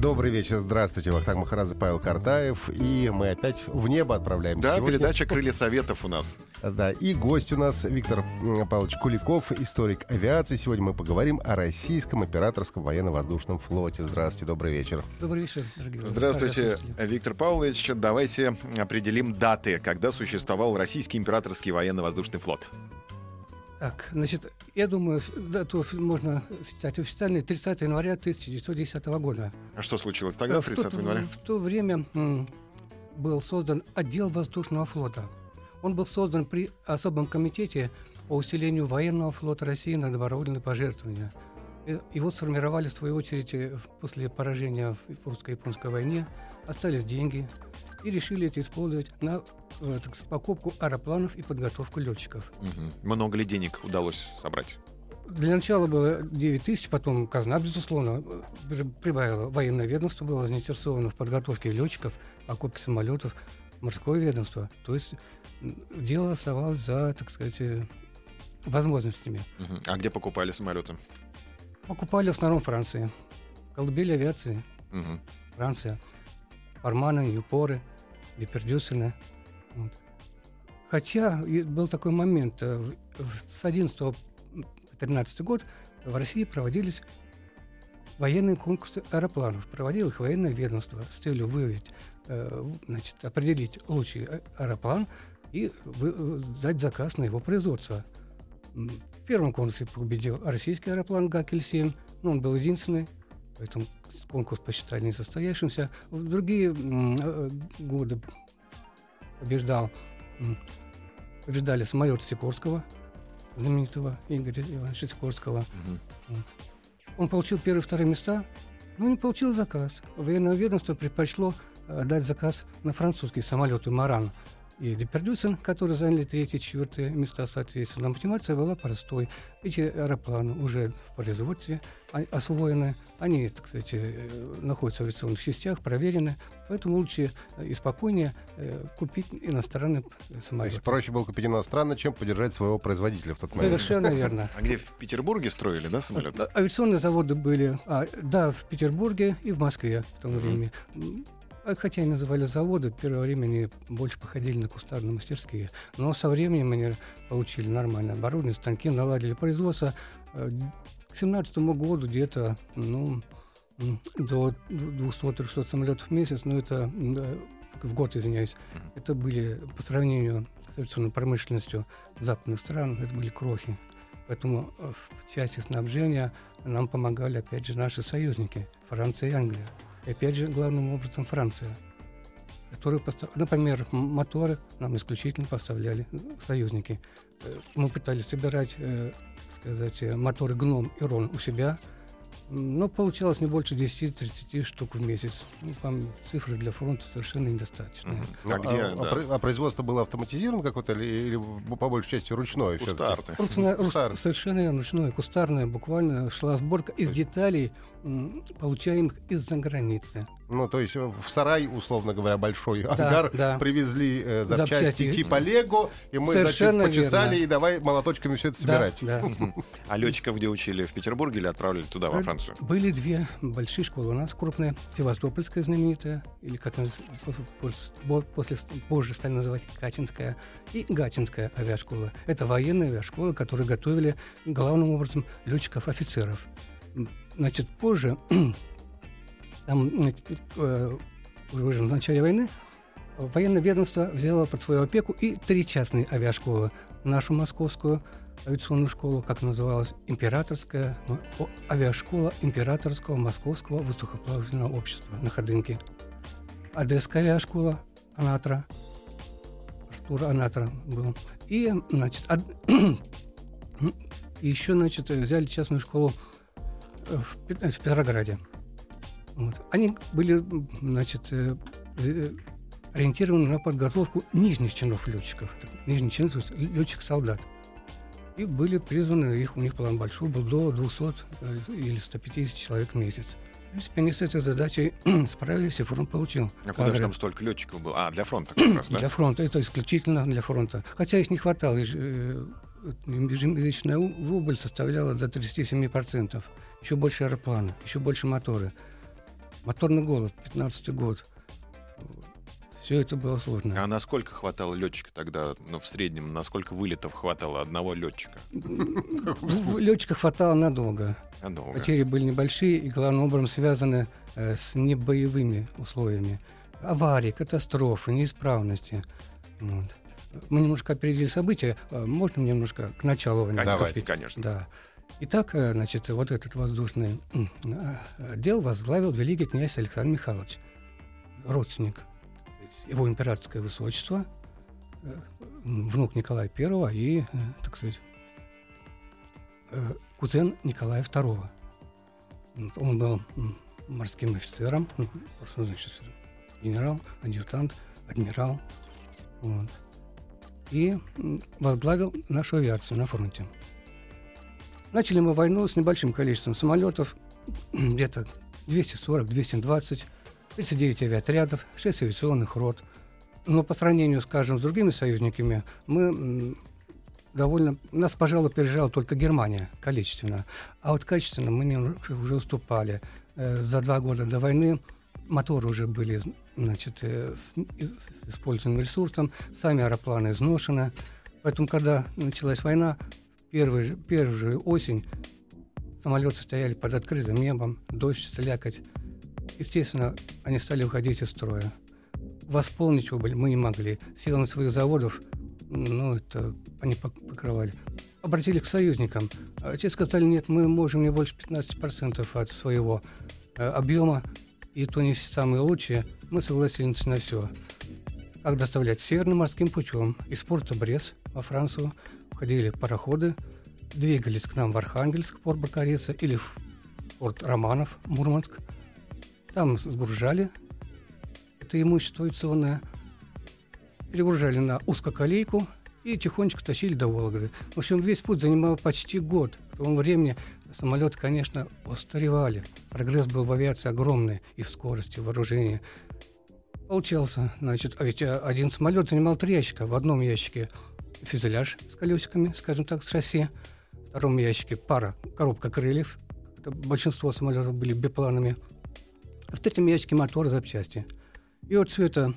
Добрый вечер, здравствуйте. Вахтанг Махарадзе, Павел Картаев. И мы опять в небо отправляемся. Да, сегодня. передача «Крылья Советов» у нас. Да, и гость у нас Виктор Павлович Куликов, историк авиации. Сегодня мы поговорим о российском операторском военно-воздушном флоте. Здравствуйте, добрый вечер. Добрый вечер, дорогие Здравствуйте. Виктор Павлович. Давайте определим даты, когда существовал российский императорский военно-воздушный флот. Так, значит, я думаю, дату можно считать официальной 30 января 1910 года. А что случилось тогда, Э, в 30 то- января? В то время м, был создан отдел воздушного флота. Он был создан при особом комитете по усилению военного флота России на добровольные пожертвования. Э, Его сформировали, в свою очередь, э, в- после поражения в русско-японской войне. Остались деньги и решили это использовать на э, так сказать, покупку аэропланов и подготовку летчиков. Мгм. Много ли денег удалось собрать? Для начала было 9 тысяч, потом казна, безусловно, э, при- прибавила. Военное ведомство было заинтересовано в подготовке летчиков, покупке самолетов, морское ведомство. То есть дело оставалось за, так сказать, э, возможностями. Мгм. А где покупали самолеты? Покупали в основном Франции. Колыбель авиации, Мгм. Франция. Парманы, Юпоры, Депердюсены. Вот. Хотя был такой момент, э, с 11 по 13 год в России проводились военные конкурсы аэропланов. Проводило их военное ведомство с целью выявить, э, значит, определить лучший а- аэроплан и э, дать заказ на его производство. В первом конкурсе победил российский аэроплан Гакель-7, но он был единственный, поэтому конкурс посчитали несостоявшимся. В другие э, годы побеждал, побеждали самолеты Сикорского, знаменитого Игоря Ивановича Сикорского. Мгм. Вот. Он получил первые и вторые места, но не получил заказ. Военное ведомство предпочло э, дать заказ на французский самолет «Маран». И Депердюсен, которые заняли третье и четвертое места, соответственно. Мотивация была простой. Эти аэропланы уже в производстве а- освоены, они, так сказать, э, находятся в авиационных частях, проверены, поэтому лучше э, и спокойнее э, купить иностранный То есть самолет. проще было купить иностранно, чем поддержать своего производителя в тот момент. Совершенно верно. А где в Петербурге строили, да, самолет? Авиационные заводы были, а, да, в Петербурге и в Москве в то время. А Хотя и называли заводы, первое время они больше походили на кустарные мастерские. Но со временем они получили нормальное оборудование, станки, наладили производство. Э, К 2017 году где-то ну, до 200-300 самолетов в месяц, но это в год, извиняюсь, это были по сравнению с авиационной промышленностью западных стран, это были крохи. Поэтому э, в части снабжения нам помогали, опять же, наши союзники, Франция и Англия. И опять же, главным образом Франция, которые, постав- например, моторы нам исключительно поставляли союзники. Э, Мы пытались собирать, э, сказать, э, моторы «Гном» и «Рон» у себя, но получалось не больше 10-30 штук в месяц. Ну, там цифры для фронта совершенно недостаточные. Мгм. Ну, А где, а, да, а про- а производство было автоматизировано какое-то или, или по большей части ручное? всё-таки? кустарный? Ручная- руч- Кустар. совершенно ручное, кустарное, буквально шла сборка из деталей, получаемых из-за границы. Ну, то есть э, в сарай, условно говоря, большой ангар, да. привезли э, запчасти, Запчасти. типа Лего, и мы, значит, Совершенно почесали верно. и давай молоточками все это Да, собирать. да. Мгм. А летчиков где учили? В Петербурге или отправили туда, во Э, Францию? Были две большие школы у нас, крупные. Севастопольская знаменитая, или как после, позже стали называть Катинская, и Гатинская авиашкола. Это военная авиашкола, которые готовили главным образом летчиков-офицеров. Значит, позже, там, э, уже в начале войны, военное ведомство взяло под свою опеку и три частные авиашколы. Нашу московскую авиационную школу, как называлась, императорская о- авиашкола императорского московского воздухоплавательного общества на Ходынке. Одесская авиашкола Анатра, Артур Анатра был. И, значит, од- и еще, значит, взяли частную школу э, в в Петрограде. Вот. Они были, значит, э, э, ориентированы на подготовку нижних чинов летчиков. То есть летчик-солдат. И были призваны, их, у них план большой был, до 200 э, или 150 человек в месяц. В принципе, они с этой задачей справились, и фронт получил. А куда же там столько летчиков было? А, для фронта как раз, да? Для фронта, это исключительно для фронта. Хотя их не хватало. э, Ежемесячная убыль составляла до 37%. Еще больше аэропланы, еще больше моторы. Моторный голод, 15 год. Все это было сложно. А насколько хватало летчика тогда, ну, в среднем, насколько вылетов хватало одного летчика? Летчика хватало надолго. А, долго. Потери были небольшие и главным образом связаны э, с небоевыми условиями. Аварии, катастрофы, неисправности. Вот. Мы немножко опередили события. Э, Можно мне немножко к началу войны Давайте, конечно. Да. Итак, э, значит, вот этот воздушный м, э, отдел возглавил великий князь Александр Михайлович, родственник его императорское высочество, э, внук Николая I и, э, так сказать, э, кузен Николая II. Он был морским офицером, ну, что значит генерал, адъютант, адмирал. Вот. И возглавил нашу авиацию на фронте. Начали мы войну с небольшим количеством самолетов, где-то 240-220, 39 авиаотрядов, 6 авиационных рот. Но по сравнению, скажем, с другими союзниками, мы довольно... Нас, пожалуй, пережала только Германия количественно. А вот качественно мы немножко уже уступали. Э, За два года до войны моторы уже были значит, э, с, использованным ресурсом, сами аэропланы изношены. Поэтому, когда началась война, первую же, первую же осень самолеты стояли под открытым небом, дождь, слякоть. Естественно, они стали уходить из строя. Восполнить убыль мы не могли. Силами своих заводов, ну, это они пок- покрывали. Обратились к союзникам. Те сказали, нет, мы можем не больше 15% от своего э, объема, и то не самые лучшие. Мы согласились на все. Как доставлять северным морским путем из порта Брес во Францию входили пароходы, двигались к нам в Архангельск, порт Бакарица, или в порт Романов, Мурманск. Там сгружали это имущество авиационное, перегружали на узкоколейку и тихонечко тащили до Вологды. В общем, весь путь занимал почти год. К тому времени самолеты, конечно, устаревали. Прогресс был в авиации огромный и в скорости, в вооружении. Получался, значит, а ведь э, один самолет занимал три ящика. В одном ящике фюзеляж с колесиками, скажем так, с шасси. В втором ящике пара, коробка крыльев. Это большинство самолетов были бипланами. В третьем ящике мотор, запчасти. И вот все это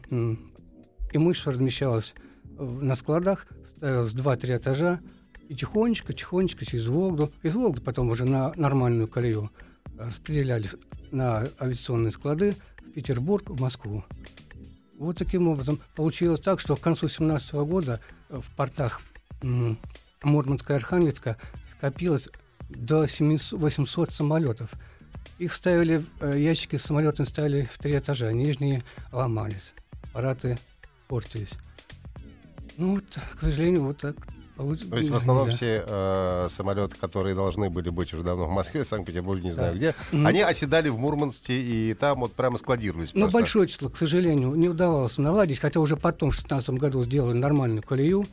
имущество размещалось на складах, ставилось 2-3 этажа, и тихонечко, тихонечко через Волгу, из Волги потом уже на нормальную колею э, распределялись на авиационные склады в Петербург, в Москву. Вот таким образом получилось так, что к концу 2017 года э, в портах Мурманска и Архангельска скопилось до 700 800 самолетов. Их ставили, в- э, ящики с самолетами ставили в три этажа, нижние ломались, аппараты портились. Ну вот, к сожалению, вот так получилось. То есть в основном все э, самолеты, которые должны были быть уже давно в Москве, Санкт-Петербурге, не знаю Да. где, Мгм. они оседали в Мурманске и там вот прямо складировались. Ну, просто. большое число, к сожалению, не удавалось наладить, хотя уже потом, в 2016 году, сделали нормальную колею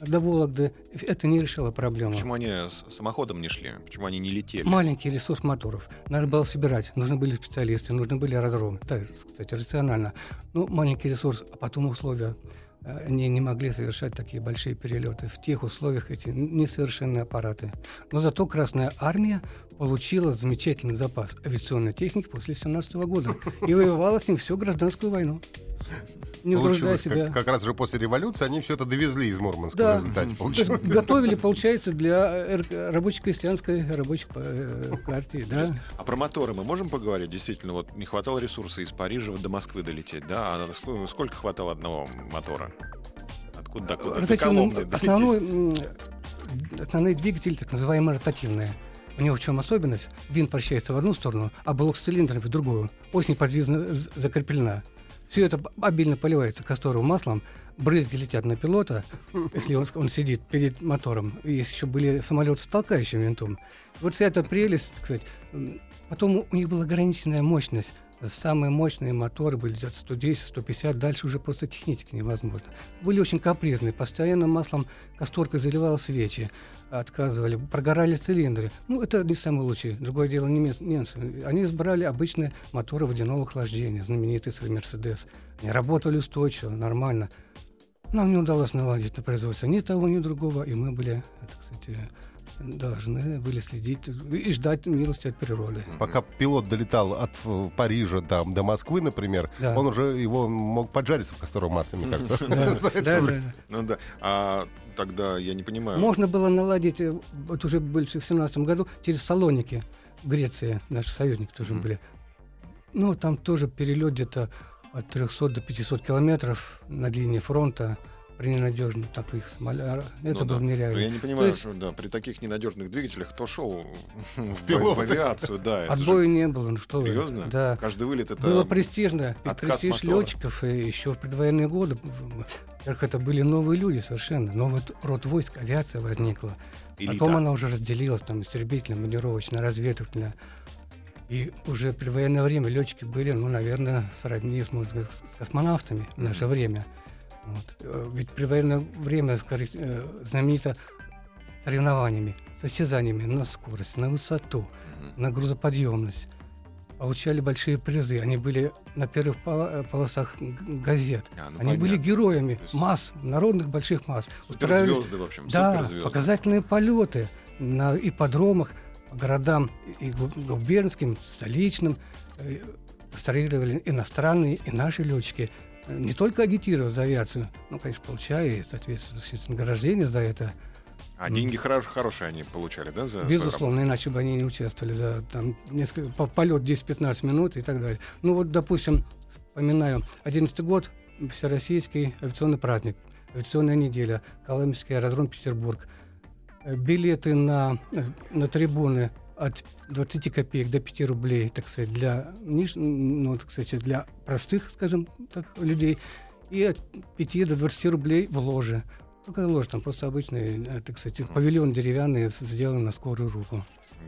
до Вологды. Это не решило проблему. Почему они с самоходом не шли? Почему они не летели? Маленький ресурс моторов. Надо было собирать. Нужны были специалисты, нужны были аэродромы. Так, кстати, рационально. Ну, маленький ресурс, а потом условия. Э, Они не могли совершать такие большие перелеты. В тех условиях эти несовершенные аппараты. Но зато Красная Армия получила замечательный запас авиационной техники после 17 года и воевала с ним всю гражданскую войну. Не Получилось, себя. как, как раз уже после революции они все это довезли из Мурманска Да. в результате. То есть Получилось. готовили, получается, для э, рабоче-крестьянской рабочей э, партии, да? А про моторы мы можем поговорить? Действительно, вот не хватало ресурса из Парижа до Москвы долететь, да? А сколько хватало одного мотора? Откуда? До Ротативный, основной, основные двигатели, так называемые ротативные. У него в чем особенность? Винт вращается в одну сторону, а блок с цилиндрами в другую. Ось неподвижно закреплена. Все это обильно поливается касторовым маслом, брызги летят на пилота, если он, он сидит перед мотором. Есть еще были самолеты с толкающим винтом. Вот вся эта прелесть, м, Потом у них была ограниченная мощность Самые мощные моторы были от 110, 150, дальше уже просто технически невозможно. Были очень капризные, постоянно маслом касторкой заливал свечи, отказывали, прогорали цилиндры. Ну, это не самый лучший. Другое дело немцы. Они избрали обычные моторы водяного охлаждения, знаменитый свой «Мерседес». Они работали устойчиво, нормально. Нам не удалось наладить на производство ни того, ни другого, и мы были, так сказать, должны были следить и ждать милости от природы. Пока пилот долетал от э, Парижа там, до Москвы, например, Да. он уже его мог поджариться в касторовом масле, мне кажется. Ну да. А тогда я не понимаю. Можно было наладить, э, вот уже больше в 17 году, через Салоники в Греции, наши союзники тоже были. Ну, там тоже перелет где-то от 300 до 500 километров на линии фронта при ненадежном таких самолетах. Это Ну было да. нереально. Я не понимаю, есть- что да, при таких ненадежных двигателях кто шел в, в пилоты. авиацию, да. это же Отбоя не было, ну что вы. Серьезно? Да. Каждый вылет это Было престижно. Престиж мотора. летчиков и еще в предвоенные годы. Во-первых, это были новые люди совершенно. Новый род войск, авиация возникла. элита. Потом она уже разделилась, там, истребительная, маневровочная, разведывательная. И уже при военное время летчики были, ну, наверное, сродни, можно сказать, с космонавтами в наше Мгм. время. Вот. Э, Ведь при военное время скажи, э, знаменито соревнованиями, состязаниями на скорость, на высоту, на грузоподъемность. Получали большие призы. Они были на первых э, полосах газет. А, ну, Они были понятно. героями То есть- масс, народных больших масс. Суперзвезды, в общем, да, показательные полеты на ипподромах, по городам и гу- губернским, столичным. Э, Строили иностранные и наши летчики. Не только агитируя за авиацию, но, конечно, получая и соответствующее награждение за это. А деньги хорош- хорошие они получали, да? За Безусловно, иначе бы они не участвовали за там, несколько, по- полет 10-15 минут и так далее. Ну вот, допустим, вспоминаю, 11 год, Всероссийский авиационный праздник, авиационная неделя, Коломенский аэродром Петербург. Билеты на, на трибуны от 20 копеек до 5 рублей, так сказать, для, ниж- ну, так сказать, для простых, скажем так, людей, и от 5 до 20 рублей в ложе. Ну, какая ложь, там просто обычный, э, так сказать, павильон деревянный, сделан на скорую руку.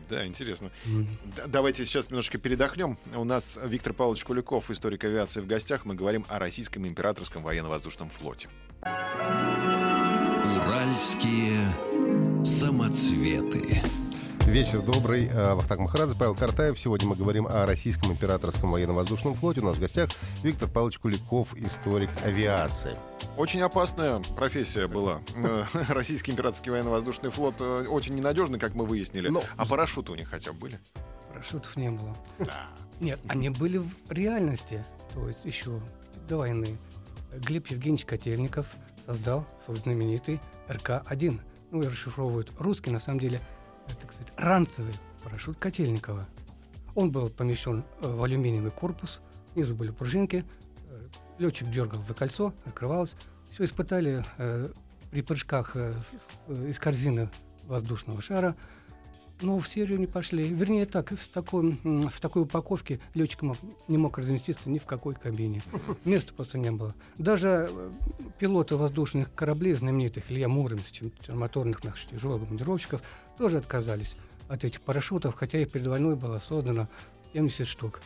Да, интересно. Д- Давайте сейчас немножко передохнем. У нас Виктор Павлович Куликов, историк авиации в гостях. Мы говорим о российском императорском военно-воздушном флоте. Уральские самоцветы. Вечер добрый. Э, Вахтанг Махарадзе, Павел Картаев. Сегодня мы говорим о Российском императорском военно-воздушном флоте. У нас в гостях Виктор Павлович Куликов, историк авиации. Очень опасная профессия была. Э, Российский императорский военно-воздушный флот э, очень ненадежный, как мы выяснили. Ну, А парашюты у них хотя бы были? Парашютов не было. Да. Нет, они были в реальности, то есть еще до войны. Глеб Евгеньевич Котельников создал свой знаменитый РК-1. Ну, и расшифровывают русский, на самом деле, так сказать, ранцевый парашют Котельникова. Он был помещен э, в алюминиевый корпус, снизу были пружинки, э, летчик дергал за кольцо, открывалось. Все испытали э, при прыжках из корзины воздушного шара, но в серию не пошли. Вернее, так, с такой, в такой упаковке летчик мог- не мог разместиться ни в какой кабине. Места просто не было. Даже э, пилоты воздушных кораблей знаменитых, Илья Муромец, чем- моторных наших тяжелых бомбардировщиков, тоже отказались от этих парашютов, хотя и перед войной было создано 70 штук.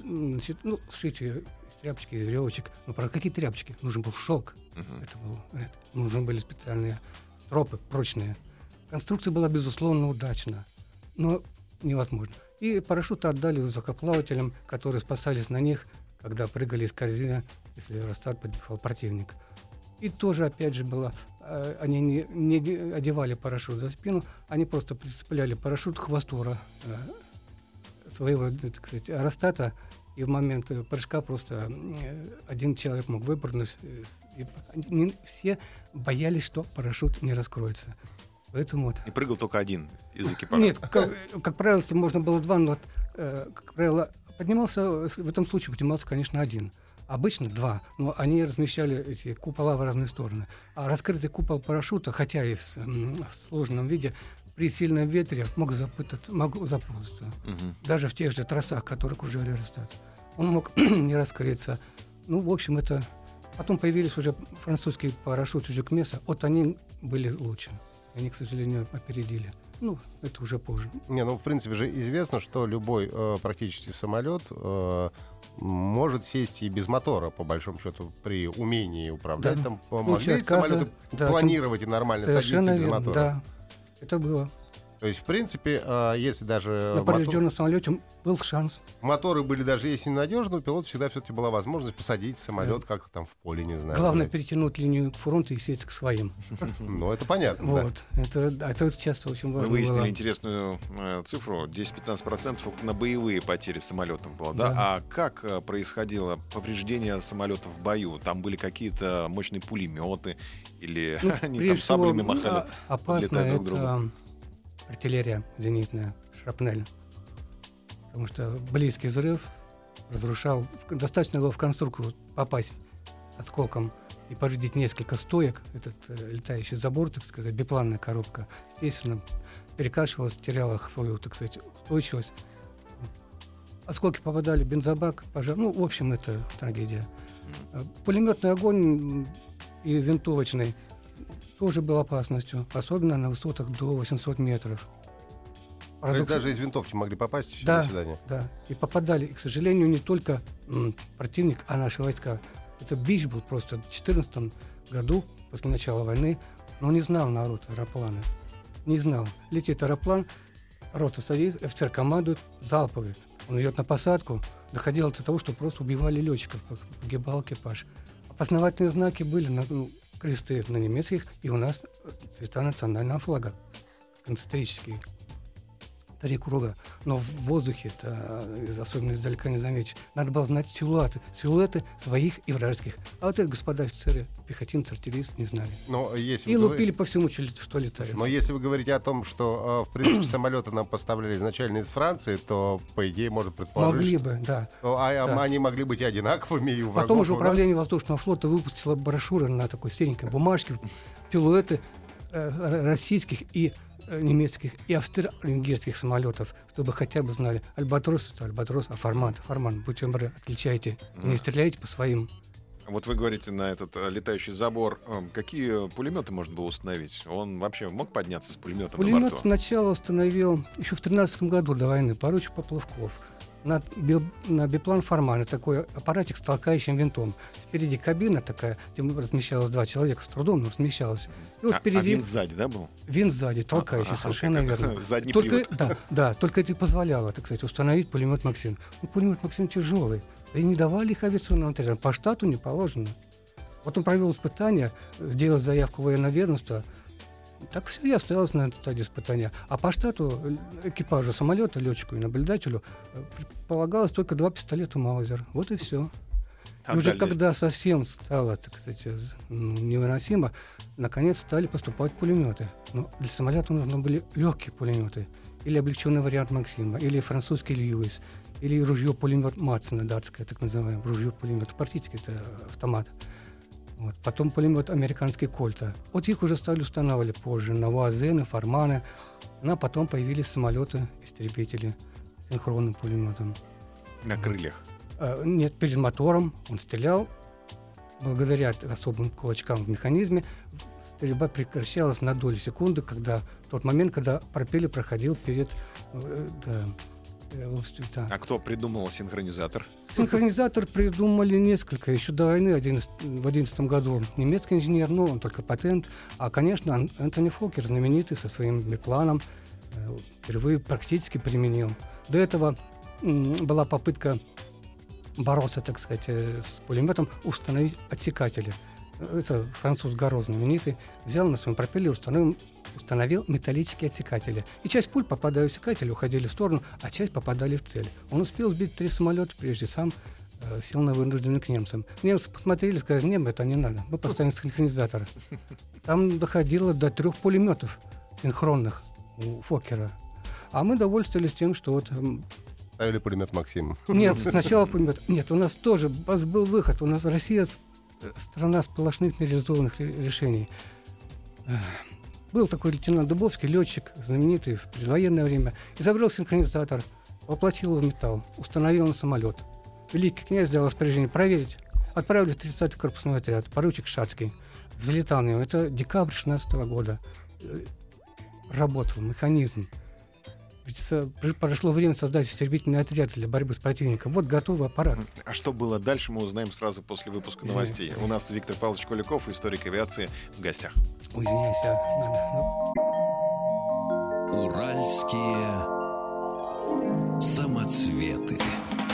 Значит, ну, сшить ее из тряпочки, из веревочек. Но про какие тряпочки? Нужен был шелк. Мгм. Это был, это, нужны были специальные стропы прочные. Конструкция была, безусловно, удачна, но невозможно. И парашюты отдали воздухоплавателям, которые спасались на них, когда прыгали из корзины, если Аэростат подбивал противник. И тоже, опять же, было... э, Они не, не де- одевали парашют за спину, они просто прицепляли парашют к хвосту э, своего, так сказать, аэростата, и в момент прыжка просто э, один человек мог выпрыгнуть. и все боялись, что парашют не раскроется. Поэтому вот... И прыгал только один из экипажа. Нет, как, как правило, если можно было два, но, э, как правило, поднимался, в этом случае поднимался, конечно, один. Обычно два, но они размещали эти купола в разные стороны. А раскрытый купол парашюта, хотя и в, в сложном виде, при сильном ветре мог, запутать, мог запутаться. Мгм. Даже в тех же трассах, которые окружали Аэростат. Он мог не раскрыться. Ну, в общем, это... Потом появились уже французские парашюты Жюкмеса. Вот они были лучше. Они, к сожалению, опередили. Ну, это уже позже. Не, ну, в принципе же известно, что любой э, практически самолет э, может сесть и без мотора, по большому счету, при умении управлять. Да. Там могли отказа, самолеты да, планировать и нормально садиться без мотора. да. Это было. То есть, в принципе, э, если даже На мотор- поврежденном самолете был шанс. моторы были даже если ненадежны, у пилота всегда все-таки была возможность посадить самолет как-то там в поле, не знаю. Главное перетянуть линию фронта и сесть к своим. Ну, это понятно, да. Вот. Это, да, это часто очень Мы важно выяснили было. интересную э, цифру. 10-15% на боевые потери самолетов было, да? Да. А как э, происходило повреждение самолетов в бою? Там были какие-то мощные пулеметы или Ну, они там саблями махали? а- опасно это артиллерия зенитная, шрапнель. Потому что близкий взрыв разрушал. Достаточно было в конструкцию попасть осколком и повредить несколько стоек. Этот э, летающий забор, так сказать, бипланная коробка, естественно, перекашивалась, теряла свою, так сказать, устойчивость. Осколки попадали в бензобак, пожар. Ну, в общем, это трагедия. Пулеметный огонь и винтовочный тоже был опасностью, особенно на высотах до 800 метров. То есть Парадокс- даже из винтовки могли попасть. Да. До свидания. Да, и попадали, и, к сожалению, не только м, противник, а наши войска. Это бич был просто в 2014 году, после начала войны, но не знал народ аэроплана. Не знал. Летит аэроплан, рота садится, офицер командует, залповый. Он идет на посадку, доходило до того, что просто убивали летчиков, погибал экипаж. Опознавательные знаки были на ну, кресты на немецких, и у нас э, цвета национального флага, концентрические три круга. Но в воздухе это э, особенно издалека не заметишь. Надо было знать силуэты. Силуэты своих и вражеских. А вот это, господа офицеры, пехотинцы, артиллеристы не знали. Но если И лупили по всему, что, лет- что летает. Но если вы говорите о том, что, э, в принципе, самолеты нам поставляли изначально из Франции, то, по идее, можно предположить, Могли бы, да. то, а, а, Да. они могли быть и одинаковыми, и Потом уже и у нас. управление воздушного флота выпустило брошюры на такой серенькой бумажке, силуэты э, российских и э, немецких и австро-венгерских самолетов, чтобы хотя бы знали, альбатрос это альбатрос, а формат, формат, будьте добры, отличайте, не стреляйте по своим. Вот вы говорите на этот э, летающий забор. Э, Какие пулеметы можно было установить? Он вообще мог подняться с пулеметом на Пулемет борту? сначала установил еще в 13 году до войны поручик Поплавков. На, бил- на биплан Форман такой аппаратик с толкающим винтом. Спереди кабина такая, где размещалось два человека, с трудом но размещалось. И вот А- а впереди винт сзади, да, был? винт сзади, толкающий, Ага, совершенно как- верно. Задний Только, привод. да, да, только это и позволяло, так сказать, установить пулемет Максим. Ну, пулемет Максим тяжелый. И не давали их авиационным отрядам. По штату не положено. Вот он провел испытания, сделал заявку в военное ведомство. Так все и осталось на этой стадии испытания. А по штату экипажу самолета, летчику и наблюдателю э, предполагалось только два пистолета Маузер. Вот и все. И уже когда совсем стало, так сказать, ну, невыносимо, наконец стали поступать пулеметы. Но для самолета нужны были легкие пулеметы. Или облегченный вариант Максима, или французский Льюис, или ружье-пулемет Матсона, датское, так называемое, ружье-пулемет. Практически это автомат. Вот. Потом пулемет американский Кольта. Вот их уже стали устанавливать позже на УАЗы, Форманы. Ну, а потом появились самолеты-истребители с синхронным пулеметом. На крыльях. Э, Нет, перед мотором он стрелял. Благодаря особым кулачкам в механизме стрельба прекращалась на долю секунды, когда тот момент, когда пропеллер проходил перед э, да, э, лопастью, да. А кто придумал синхронизатор? Синхронизатор придумали несколько. Еще до войны 11 в 2011 году немецкий инженер, ну, он только патент. А, конечно, Ан- Антони Фокер, знаменитый, со своим бипланом, э, впервые практически применил. До этого была попытка бороться, так сказать, э, с пулеметом, установить отсекатели. Это француз Гаро знаменитый. Взял на своем пропеллере, установил, установил металлические отсекатели. И часть пуль, попадая в отсекатели, уходили в сторону, а часть попадали в цель. Он успел сбить три самолета, прежде сам э, сел на вынужденный к немцам. Немцы посмотрели, сказали, нет, это не надо, мы поставим синхронизатор. Там доходило до трех пулеметов синхронных у Фокера. А мы довольствовались тем, что вот м, Ставили пулемет Максим. нет, сначала пулемет. Нет, у нас тоже у нас был выход. У нас Россия э, страна сплошных нереализованных ре- решений. Был такой лейтенант Дубовский, летчик, знаменитый в предвоенное время. Изобрел синхронизатор, воплотил его в металл, установил на самолет. Великий князь дал распоряжение проверить. Отправили в 30-й корпусной отряд, поручик Шацкий. Взлетал на него. Это декабрь 16 года. Э, работал механизм. Прошло время создать истребительный отряд для борьбы с противником. Вот готовый аппарат. А что было дальше, мы узнаем сразу после выпуска Извини. новостей. У нас Виктор Павлович Куликов, историк авиации, в гостях. Ой, извиняюсь, надо, ну, Уральские самоцветы.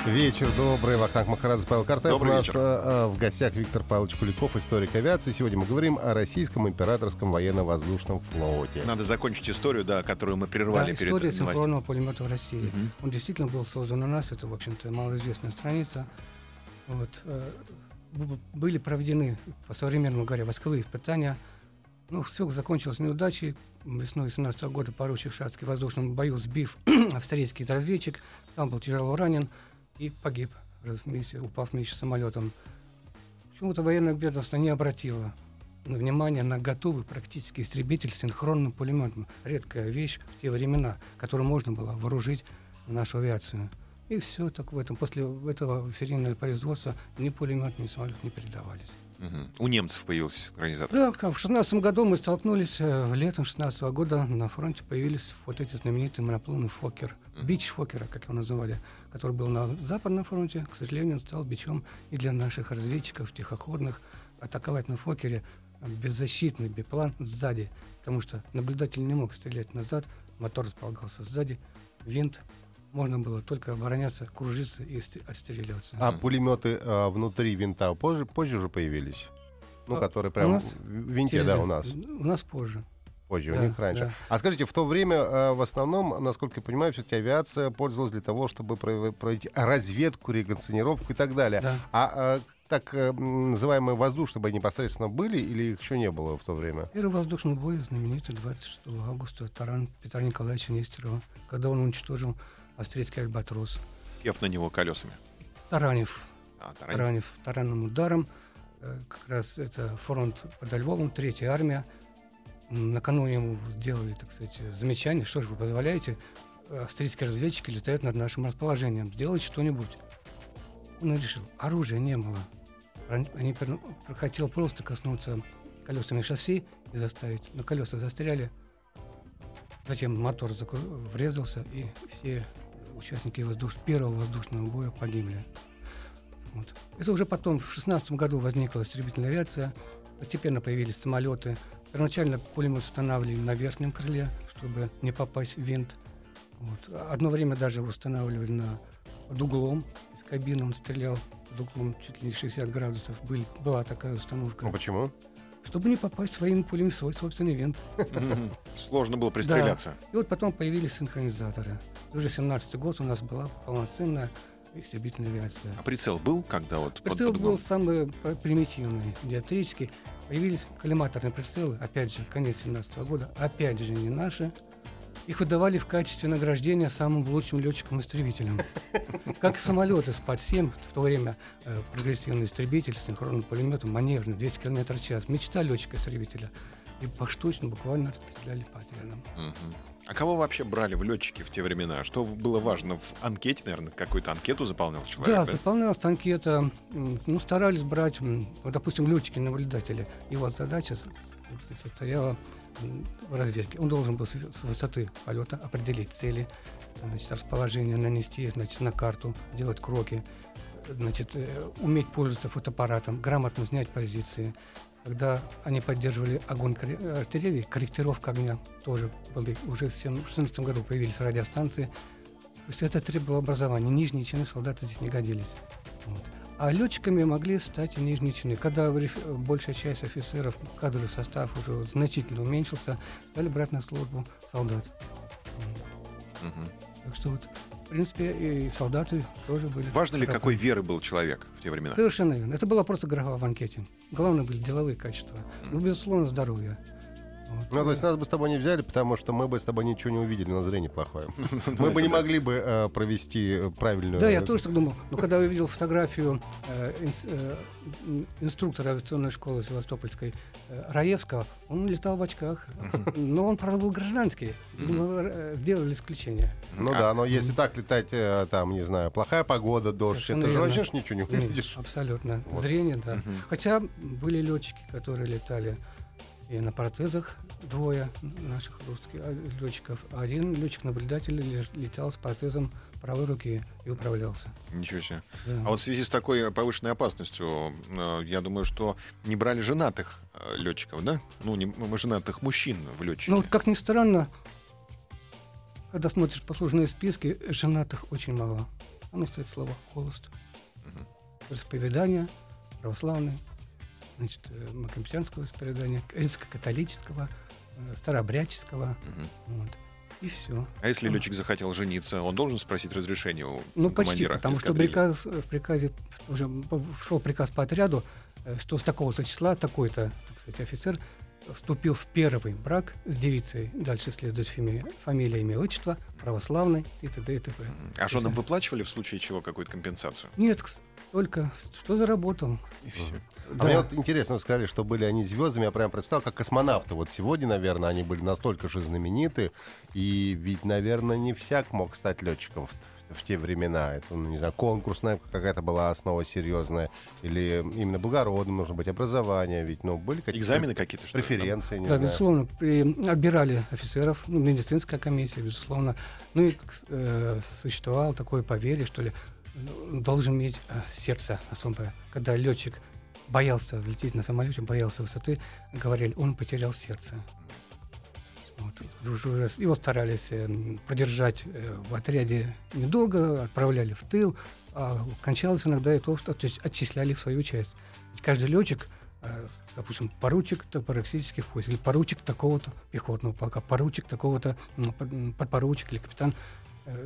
Вечер добрый. Вахтанг Махарадзе, Павел Картаев. Добрый У нас вечер. э, в гостях Виктор Павлович Куликов, историк авиации. Сегодня мы говорим о российском императорском военно-воздушном флоте. Надо закончить историю, да, которую мы прервали Да, перед история новостями. синхронного пулемета в России. Мгм. Он действительно был создан у нас, это, в общем-то, малоизвестная страница. Вот, э, были проведены, по современному говоря, войсковые испытания. Ну, все закончилось неудачей. Весной 17 года поручик Шацкий в воздушном бою сбив австрийский разведчик, там был тяжело ранен и погиб вместе, упав вместе с самолетом. Почему-то военное ведомство не обратило внимания на готовый практически истребитель с синхронным пулеметом. Редкая вещь в те времена, которую можно было вооружить нашу авиацию. И все так в этом. После этого серийного производства ни пулемет, ни самолет не передавались. Мгм. У немцев появился организатор. Да, в 16 году мы столкнулись, э, летом 16 года на фронте появились вот эти знаменитые монопланы Фокер, Мгм. бич Фокера, как его называли, который был на Западном фронте, к сожалению, он стал бичом и для наших разведчиков, тихоходных. Атаковать на Фокере беззащитный биплан сзади, потому что наблюдатель не мог стрелять назад, мотор располагался сзади, винт, можно было только обороняться, кружиться и ст- отстреливаться. А пулеметы э, внутри винта позже, позже уже появились? Ну, А, которые у прям нас в винте, Через- да, у нас. У нас позже. Позже, у Да, них раньше. да. А скажите, в то время э, в основном, насколько я понимаю, все-таки авиация пользовалась для того, чтобы пров- проводить разведку, реконсценировку и так далее. Да. А э, так э, называемые воздушные бои непосредственно были или их еще не было в то время? Первый воздушный бой знаменитый 26 августа Таран Петра Николаевича Нестерова, когда он уничтожил австрийский альбатрос. Сев на него колесами. Таранев, А, тарань. Таранев таранным ударом, как раз это фронт под Львовом, третья армия. Накануне ему сделали, так сказать, замечание, что же вы позволяете, э, австрийские разведчики летают над нашим расположением, сделайте что-нибудь. Он и решил, оружия не было. Они хотел просто коснуться колесами шасси и заставить, но колеса застряли. Затем мотор закру- врезался, и все участники воздух- первого воздушного боя погибли. Вот. Это уже потом, в 16 году возникла истребительная авиация, постепенно появились самолеты. Первоначально пулемет устанавливали на верхнем крыле, чтобы не попасть в винт. Вот. Одно время даже устанавливали на, под углом, из кабины он стрелял под углом чуть ли не 60 градусов. Был- была такая установка. Ну, почему? Чтобы не попасть своим пулями в свой собственный винт. Сложно было пристреляться. И вот потом появились синхронизаторы. Уже 17 год у нас была полноценная истребительная авиация. А прицел был, когда вот под, Прицел под углом? был самый п- примитивный, диоптрический. Появились коллиматорные прицелы, опять же, конец 17 года, опять же, не наши. Их выдавали в качестве награждения самым лучшим летчикам-истребителям. Как и самолеты СПАД-7, в то время э, прогрессивный истребитель с синхронным пулеметом, маневрный, 200 км в час. Мечта летчика-истребителя. И поштучно буквально распределяли по отрядам. А кого вообще брали в летчики в те времена? Что было важно в анкете, наверное, какую-то анкету заполнял человек? Да, заполнялась анкета. Ну, старались брать, вот, допустим, летчики-наблюдатели. Его задача состояла в разведке. Он должен был с с высоты полета определить цели, значит, расположение, нанести значит, на карту, делать кроки, значит, э, уметь пользоваться фотоаппаратом, грамотно снять позиции. Когда они поддерживали огонь артиллерии, корректировка огня тоже были. Уже в 2017 году появились радиостанции. То есть это требовало образования. Нижние чины солдаты здесь не годились. Вот. А летчиками могли стать и нижние чины. Когда большая часть офицеров, кадровый состав уже значительно уменьшился, стали брать на службу солдат. Мгм. Так что вот, принципе, и солдаты тоже были. Важно ли, какой веры был человек в те времена? Совершенно верно. Это была просто графа в анкете. Главное были деловые качества. Ну, безусловно, здоровье. Вот. Ну, то есть нас бы с тобой не взяли, потому что мы бы с тобой ничего не увидели, на зрение плохое. Мы бы не могли бы э, провести э, правильную... Да, я тоже так думал. Но когда я увидел фотографию э, инструктора авиационной школы Севастопольской Раевского, он летал в очках. Но он, правда, был гражданский. Сделали исключение. Ну да, но если так летать, там, не знаю, плохая погода, дождь, это же вообще ж ничего не увидишь. Абсолютно. Зрение, да. Хотя были летчики, которые летали и на протезах двое наших русских а, летчиков. Один летчик-наблюдатель ле- летел с протезом правой руки и управлялся. Ничего себе. Да. А вот в связи с такой повышенной опасностью, э, я думаю, что не брали женатых э, летчиков, да? Ну, не м- женатых мужчин в летчике. Ну, вот как ни странно, когда смотришь послужные списки, женатых очень мало. Там стоит слово «холост». Мгм. Исповедание православное, значит, э, макометянского исповедания, римско-католического, э, старообрядческого. Мгм. Вот. И все. А если летчик захотел жениться, он должен спросить разрешение у Ну, почти, потому что приказ, в приказе уже шел приказ по отряду, э, что с такого-то числа такой-то, так сказать, офицер вступил в первый брак с девицей. Дальше следует фами- фамилия, имя, отчество, православный и т.д. и т.п. А женам выплачивали в случае чего какую-то компенсацию? Нет, только что заработал. И всё. А Да. мне вот интересно, вы сказали, что были они звездами. Я прям представил, как космонавты. Вот сегодня, наверное, они были настолько же знамениты. И ведь, наверное, не всяк мог стать летчиком в, в те времена. Это, ну, не знаю, конкурсная какая-то была основа серьезная. Или именно благородным нужно быть, образование. Ведь, ну, были какие-то Экзамены какие-то? что преференции, не Да, знаю. безусловно, при- отбирали офицеров, ну, медицинская комиссия, безусловно. Ну и э, существовало такое поверье, что ли, ну, должен иметь э, сердце особое. Когда летчик боялся лететь на самолете, боялся высоты, говорили, он потерял сердце. Вот. Его старались э, продержать э, в отряде недолго, отправляли в тыл, а кончалось иногда и то, что то есть отчисляли в свою часть. Ведь каждый летчик, э, допустим, поручик топорексических войск, или поручик такого-то пехотного полка, поручик такого-то подпоручик или капитан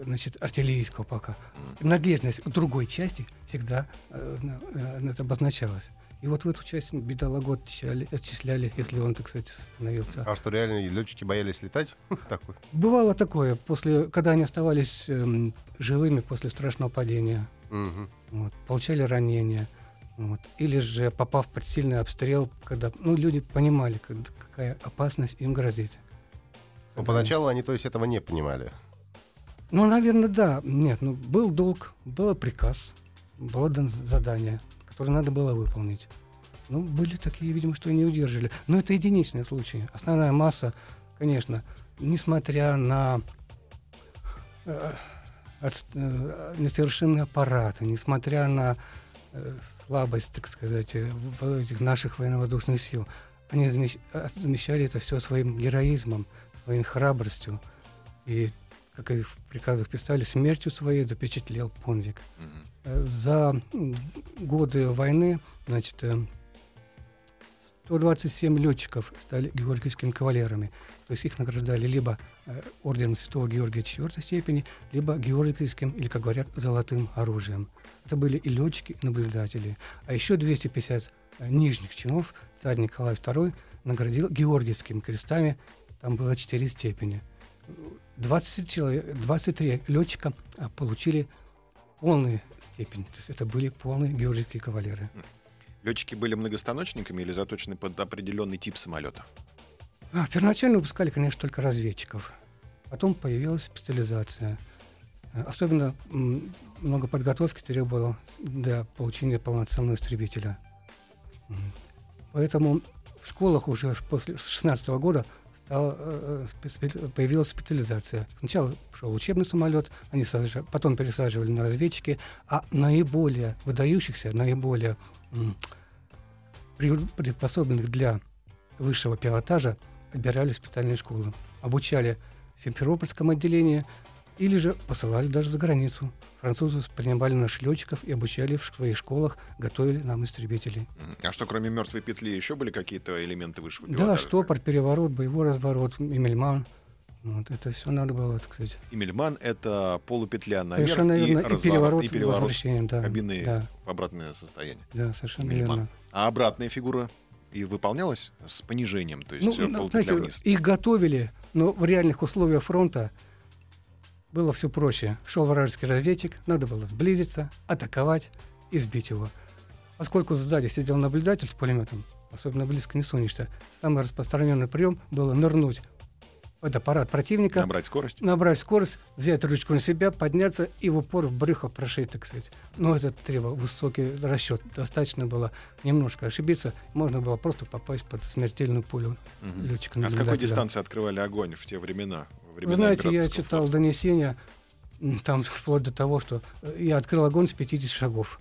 значит, артиллерийского полка. Принадлежность к другой части всегда это обозначалось. И вот в эту часть бедолагу отчисляли, отчисляли, если он, так сказать, становился А что, реально летчики боялись летать? Так вот. Бывало такое, после, когда они оставались эм, живыми после страшного падения, Мгм. вот, получали ранения, вот, или же попав под сильный обстрел, когда ну, люди понимали, когда- какая опасность им грозит. Но Когда- поначалу они, то есть, этого не понимали. Ну, наверное, да. Нет, ну, был долг, был приказ, было дан- задание, которое надо было выполнить. Ну, были такие, видимо, что не удержали. Но это единичные случаи. Основная масса, конечно, несмотря на э, э, несовершенные аппараты, несмотря на э, слабость, так сказать, э, в этих наших военно-воздушных сил, они замещ- замещали это все своим героизмом, своей храбростью. И, как и в приказах писали, смертью своей запечатлел подвиг. Мгм. Э, За годы войны, значит, э, 127 летчиков стали георгиевскими кавалерами. То есть их награждали либо э, орденом Святого Георгия четвертой степени, либо георгиевским, или, как говорят, золотым оружием. Это были и летчики, и наблюдатели. А еще 250 э, нижних чинов царь Николай II наградил георгиевскими крестами. Там было 4 степени. 20 человек, 23 летчика получили полную степень. То есть это были полные георгиевские кавалеры. Летчики были многостаночниками или заточены под определенный тип самолета? А, первоначально выпускали, конечно, только разведчиков. Потом появилась специализация. Э, Особенно много подготовки требовало для получения полноценного истребителя. Поэтому в школах уже после 16 года стала, э, э, появилась специализация. Сначала шел учебный самолет, они сажа- потом пересаживали на разведчики, а наиболее выдающихся, наиболее приспособленных для высшего пилотажа отбирали в специальные школы. Обучали в Симферопольском отделении или же посылали даже за границу. Французы принимали наших летчиков и обучали в своих школах, готовили нам истребителей. А что, кроме мертвой петли, еще были какие-то элементы высшего Да, пилотажа? штопор, переворот, боевой разворот, Эмельман. Вот, это все надо было, так сказать. И мельман — это полупетля наверх Совершенно и верно. И разворот, переворот, и переворот возвращение, да. кабины Да, в обратное состояние. да, совершенно Эмельман. верно. А обратная фигура и выполнялась с понижением, то есть Ну, э, ну, полпетля знаете, вниз. их готовили, но в реальных условиях фронта было все проще. Шел вражеский разведчик, надо было сблизиться, атаковать и сбить его. Поскольку сзади сидел наблюдатель с пулеметом, особенно близко не сунешься, самый распространенный прием было нырнуть это аппарат противника, Набрать скорость. набрать скорость, взять ручку на себя, подняться и в упор в брюхо прошить, так сказать. Но это требовал высокий расчет. Достаточно было немножко ошибиться, можно было просто попасть под смертельную пулю Мгм. летчика А с какой дистанции открывали огонь в те времена? Во Вы времена знаете, я читал флота? донесения, там вплоть до того, что э, я открыл огонь с 50 шагов.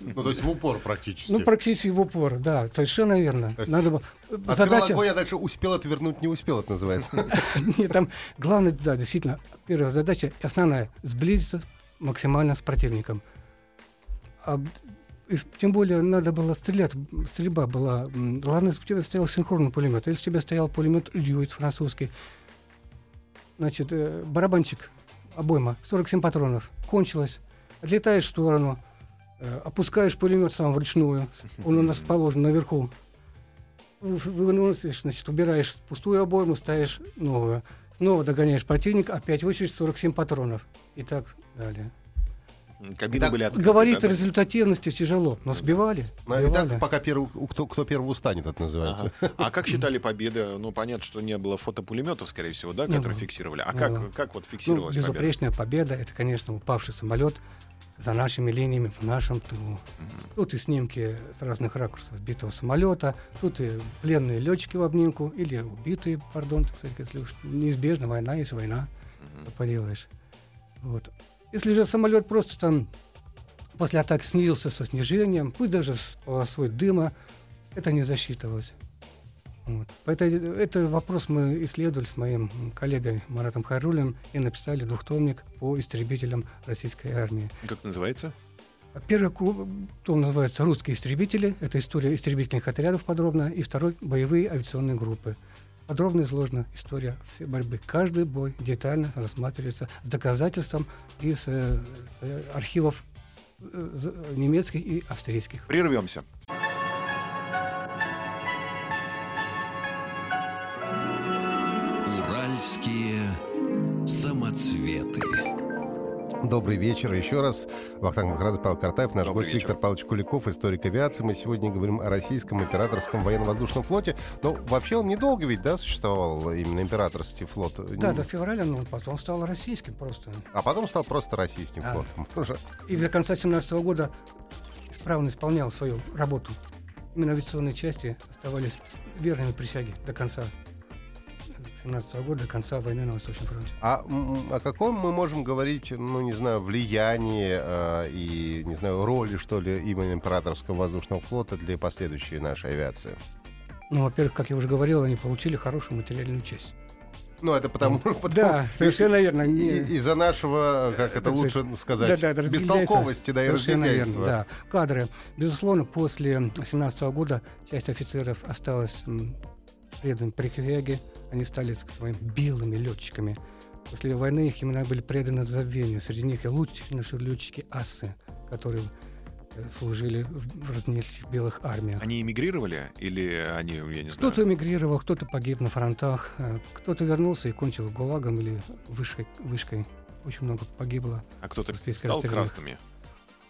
Ну, то есть в упор практически. Ну, практически в упор, да, совершенно верно. Есть Надо было... Открыл Задача... огонь, а дальше успел отвернуть, не успел, это называется. Нет, там главное, да, действительно, первая задача, основная, сблизиться максимально с противником. А, и тем более надо было стрелять, стрельба была. м, Главное, чтобы у тебя стоял синхронный пулемет. Если у тебя стоял пулемет Льюит французский, значит, э, барабанчик, обойма, 47 патронов, кончилась, отлетаешь в сторону, э, опускаешь пулемет сам вручную, он у нас положен наверху, выносишь, значит, убираешь пустую обойму, ставишь новую. Снова догоняешь противника, опять очередь 47 патронов. И так далее. Кабины Итак, были открыты. Говорить да, о результативности тяжело, но сбивали. Ну, и сбивали. так, пока первый, кто, кто первый устанет, это называется. Ага. А как считали победы? Ну, понятно, что не было фотопулеметов, скорее всего, да, Не которые было. фиксировали. А Не как, было. как вот Ну, фиксировалась победа? безупречная победа. Это, конечно, упавший самолет за нашими линиями в нашем тылу. Мгм. Тут и снимки с разных ракурсов сбитого самолета, тут и пленные летчики в обнимку, или убитые, пардон, так сказать, если уж неизбежно война есть война. Что поделаешь. Вот. Если же самолет просто там после атаки снизился со снижением, пусть даже с полосой дыма, это не засчитывалось. Вот. Поэтому это вопрос мы исследовали с моим коллегой Маратом Хайрулем и написали двухтомник по истребителям российской армии. Как называется? Первый том называется «Русские истребители». Это история истребительных отрядов подробно. И второй – «Боевые авиационные группы». Подробно изложена история всей борьбы. Каждый бой детально рассматривается с доказательством из э, э, архивов э, з- немецких и австрийских. Прервемся. Добрый вечер еще раз. Вахтанг Махарадзе, Павел Картаев, наш Добрый гость вечер. Виктор Павлович Куликов, историк авиации. Мы сегодня говорим о российском императорском военно-воздушном флоте. Но вообще он недолго ведь, да, существовал именно императорский флот? Да, Не- до февраля, но потом стал российским просто. А потом стал просто российским Да. флотом. И до конца 17 года исправно исполнял свою работу. Именно авиационные части оставались верными присяге до конца 17 года, до конца войны на Восточном фронте. А о каком мы можем говорить, ну, не знаю, влиянии э, и, не знаю, роли, что ли, именно императорского воздушного флота для последующей нашей авиации? Ну, во-первых, как я уже говорил, они получили хорошую материальную часть. Ну, это потому, потому- Да, совершенно верно. Из-за нашего, как это лучше сказать, да-да, разделяется. бестолковости, да, и разгильдяйства. да. Кадры. Безусловно, после 17 года часть офицеров осталась м, преданными присяге. Они стали так своими белыми летчиками. После войны их имена были преданы забвению. Среди них и лучшие наши летчики асы, которые э, служили в различных белых армиях. Они эмигрировали или они, я не знаю... Кто-то эмигрировал, кто-то погиб на фронтах, э, кто-то вернулся и кончил ГУЛАГом или вышкой. вышкой. Очень много погибло. А кто-то стал красными?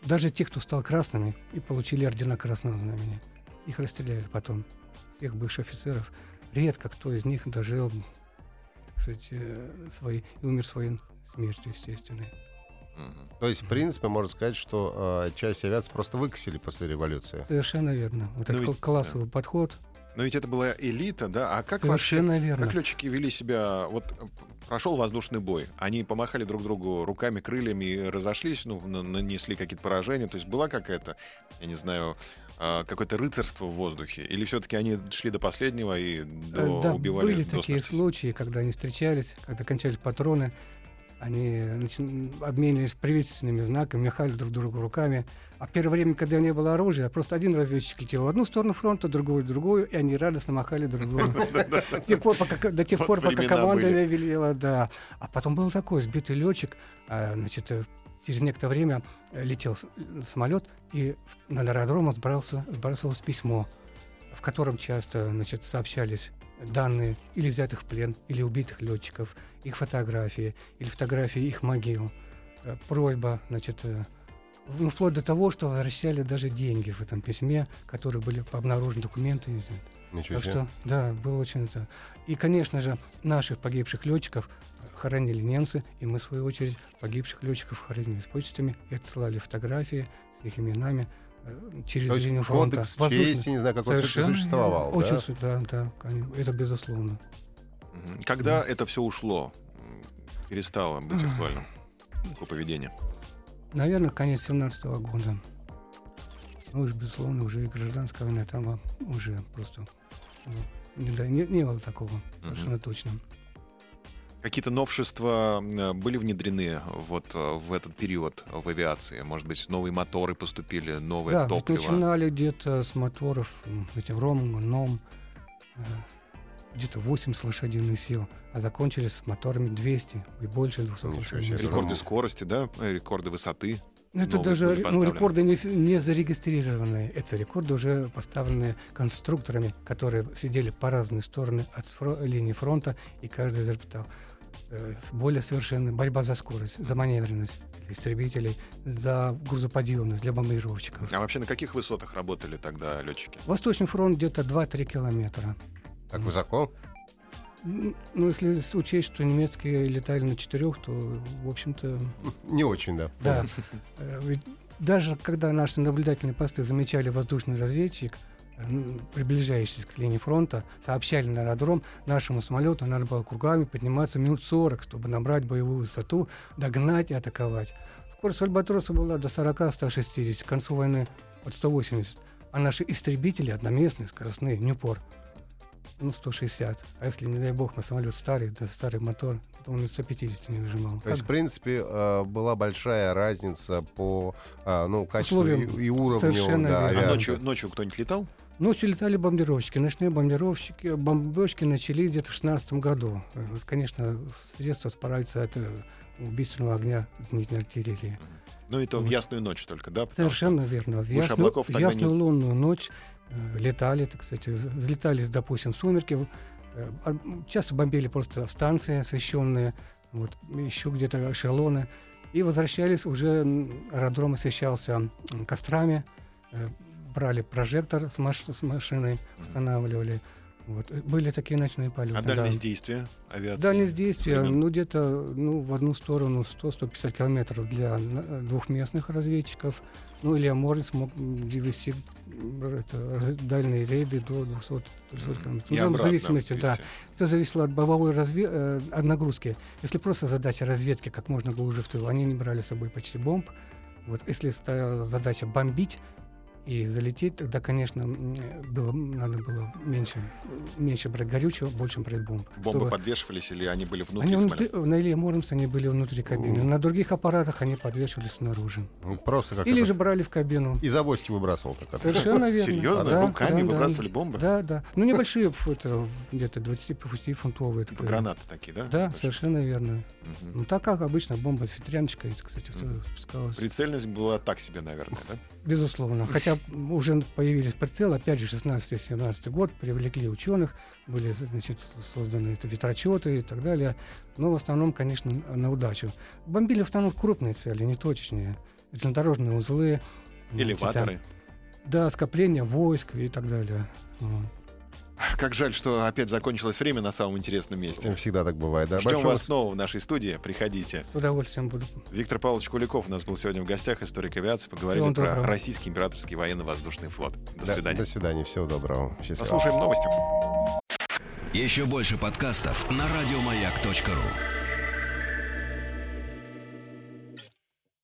Даже те, кто стал красными и получили ордена Красного Знамени, их расстреляли потом. Всех бывших офицеров. Редко кто из них дожил, так сказать, э, свои, и умер своей смертью, естественной. Мгм. То есть, в принципе, можно сказать, что э, часть авиации просто выкосили после революции. Совершенно верно. Вот Ну этот ведь, классовый подход. Но ведь это была элита, да? А как вообще... Совершенно верно. Как летчики вели себя? Вот э, прошел воздушный бой, они помахали друг другу руками, крыльями, и разошлись, ну, на- нанесли какие-то поражения. То есть была какая-то, я не знаю, какое-то рыцарство в воздухе? Или все-таки они шли до последнего и до, Э, да, убивали были до такие смерти? случаи, когда они встречались, когда кончались патроны, они начи- обменивались приветственными знаками, махали друг другу руками. А первое время, когда не было оружия, просто один разведчик летел в одну сторону фронта, другой в другую, и они радостно махали друг другу. До тех пор, пока- команда велела, да. А потом был такой сбитый летчик, а, значит, э, через некоторое время э, летел с- самолет, и на аэродром сбрался, сбрасывалось письмо, в котором часто значит, сообщались данные или взятых в плен, или убитых летчиков, их фотографии, или фотографии их могил. Э, Просьба, значит, э, Ну, вплоть до того, что возвращали даже деньги в этом письме, которые были обнаружены документы. Не знаю. Ничего Так себе. что, да, было очень это. И, конечно же, наших погибших летчиков хоронили немцы, и мы, в свою очередь, погибших летчиков хоронили с почтами и отсылали фотографии с их именами э, через То линию фронта. Кодекс Воздушный. чести, не знаю, какой Совершенно существовал. Очень, да? да, да, это безусловно. Когда это все ушло, перестало быть актуальным? Такое поведение. Наверное, конец 17 года. Ну, уж, безусловно, уже и гражданская война, там уже просто ну, не, да, не, не было такого, совершенно точно. Какие-то новшества э, были внедрены вот э, в этот период в авиации? Может быть, новые моторы поступили, новое да, топливо? начинали где-то с моторов, этим ромом, ном, э, где-то 80 лошадиных сил, а закончили с моторами 200 и больше 200 Ничего лошадиных сил. Рекорды скорости, да? Рекорды высоты. Ну, Это новые даже ну, рекорды не, не зарегистрированные. Это рекорды уже поставленные конструкторами, которые сидели по разные стороны от фро- линии фронта, и каждый изобретал более совершенная борьба за скорость, за маневренность для истребителей, за грузоподъемность для бомбардировщиков. А вообще на каких высотах работали тогда летчики? Восточный фронт где-то 2-3 километра. Так высоко? М, Ну, если учесть, что немецкие летали на четырех, то, в общем-то, Не очень, да. Да. Э, ведь Даже когда наши наблюдательные посты замечали воздушный разведчик, э, приближающийся к линии фронта, сообщали на аэродром, нашему самолету надо было кругами подниматься минут 40, чтобы набрать боевую высоту, догнать и атаковать. Скорость Альбатроса была до 40-160, к концу войны под 180. А наши истребители одноместные, скоростные, Ньюпор, ну, 160. А если, не дай бог, на самолет старый, да старый мотор, то он и 150 не выжимал. То есть, в принципе, э, была большая разница по а, ну, качеству и, Условиям. и уровню Совершенно да, верно. А ночью, ночью кто-нибудь летал? Ночью летали бомбардировщики, ночные бомбардировщики. Бомбежки начались где-то в 16 году. Вот, Конечно, средства справиться от э, убийственного огня зенитной артиллерии. Ну и то в Вот. ясную ночь только, да? Потому Совершенно верно. В ясную, в ясную нет. лунную ночь э, летали, так сказать, з- взлетали, допустим, в сумерки. Э, часто бомбили просто станции освещенные, вот, еще где-то эшелоны. И возвращались, уже аэродром освещался кострами, э, брали прожектор с, маш- с машиной, устанавливали. Вот. Э, Были такие ночные полеты. А да. дальность действия авиации? Дальность действия, Времен? ну, где-то ну, в одну сторону 100-150 километров для на- двухместных разведчиков. Ну, Илья Морец мог вести это, дальние рейды до 200-300 километров. И Ну, в обратно зависимости, да. Все зависело от бомбовой разве... э, от нагрузки. Если просто задача разведки как можно глубже в тыл, они не брали с собой почти бомб. Вот если стояла задача бомбить и залететь, тогда, конечно, было, надо было меньше, меньше брать горючего, больше брать бомб. Бомбы чтобы- подвешивались или они были внутри они внутри, на Илье Муромце они были внутри кабины. Мгм. На других аппаратах они подвешивались снаружи. Ну, Просто как Или это же брали в кабину. из авоськи выбрасывал. Так, это. Совершенно верно. Серьезно? Да, Руками да, да. выбрасывали бомбы? Да, да. Ну, небольшие, это, где-то 20-фунтовые. Типа гранаты такие, да? Да, Точно. совершенно верно. Мгм. Ну, так как обычно бомба с ветряночкой, это, кстати, Мгм. спускалась. Прицельность была так себе, наверное, да? Безусловно. Хотя уже появились прицелы, опять же, 16-17 год, привлекли ученых, были, значит, созданы это ветрочеты и так далее. Но в основном, конечно, на удачу. Бомбили в основном крупные цели, не точечные. Железнодорожные узлы. Элеваторы. это- Да, скопления войск и так далее. Вот. Как жаль, что опять закончилось время на самом интересном месте. Всегда так бывает, да. Ждем вас снова в нашей студии. Приходите. С удовольствием буду. Виктор Павлович Куликов у нас был сегодня в гостях, историк авиации. Поговорили Всего про доброго. российский императорский военно-воздушный флот. До Да, свидания. До свидания. Всего доброго. Счастливо. Послушаем новости. Еще больше подкастов на радиомаяк.ру.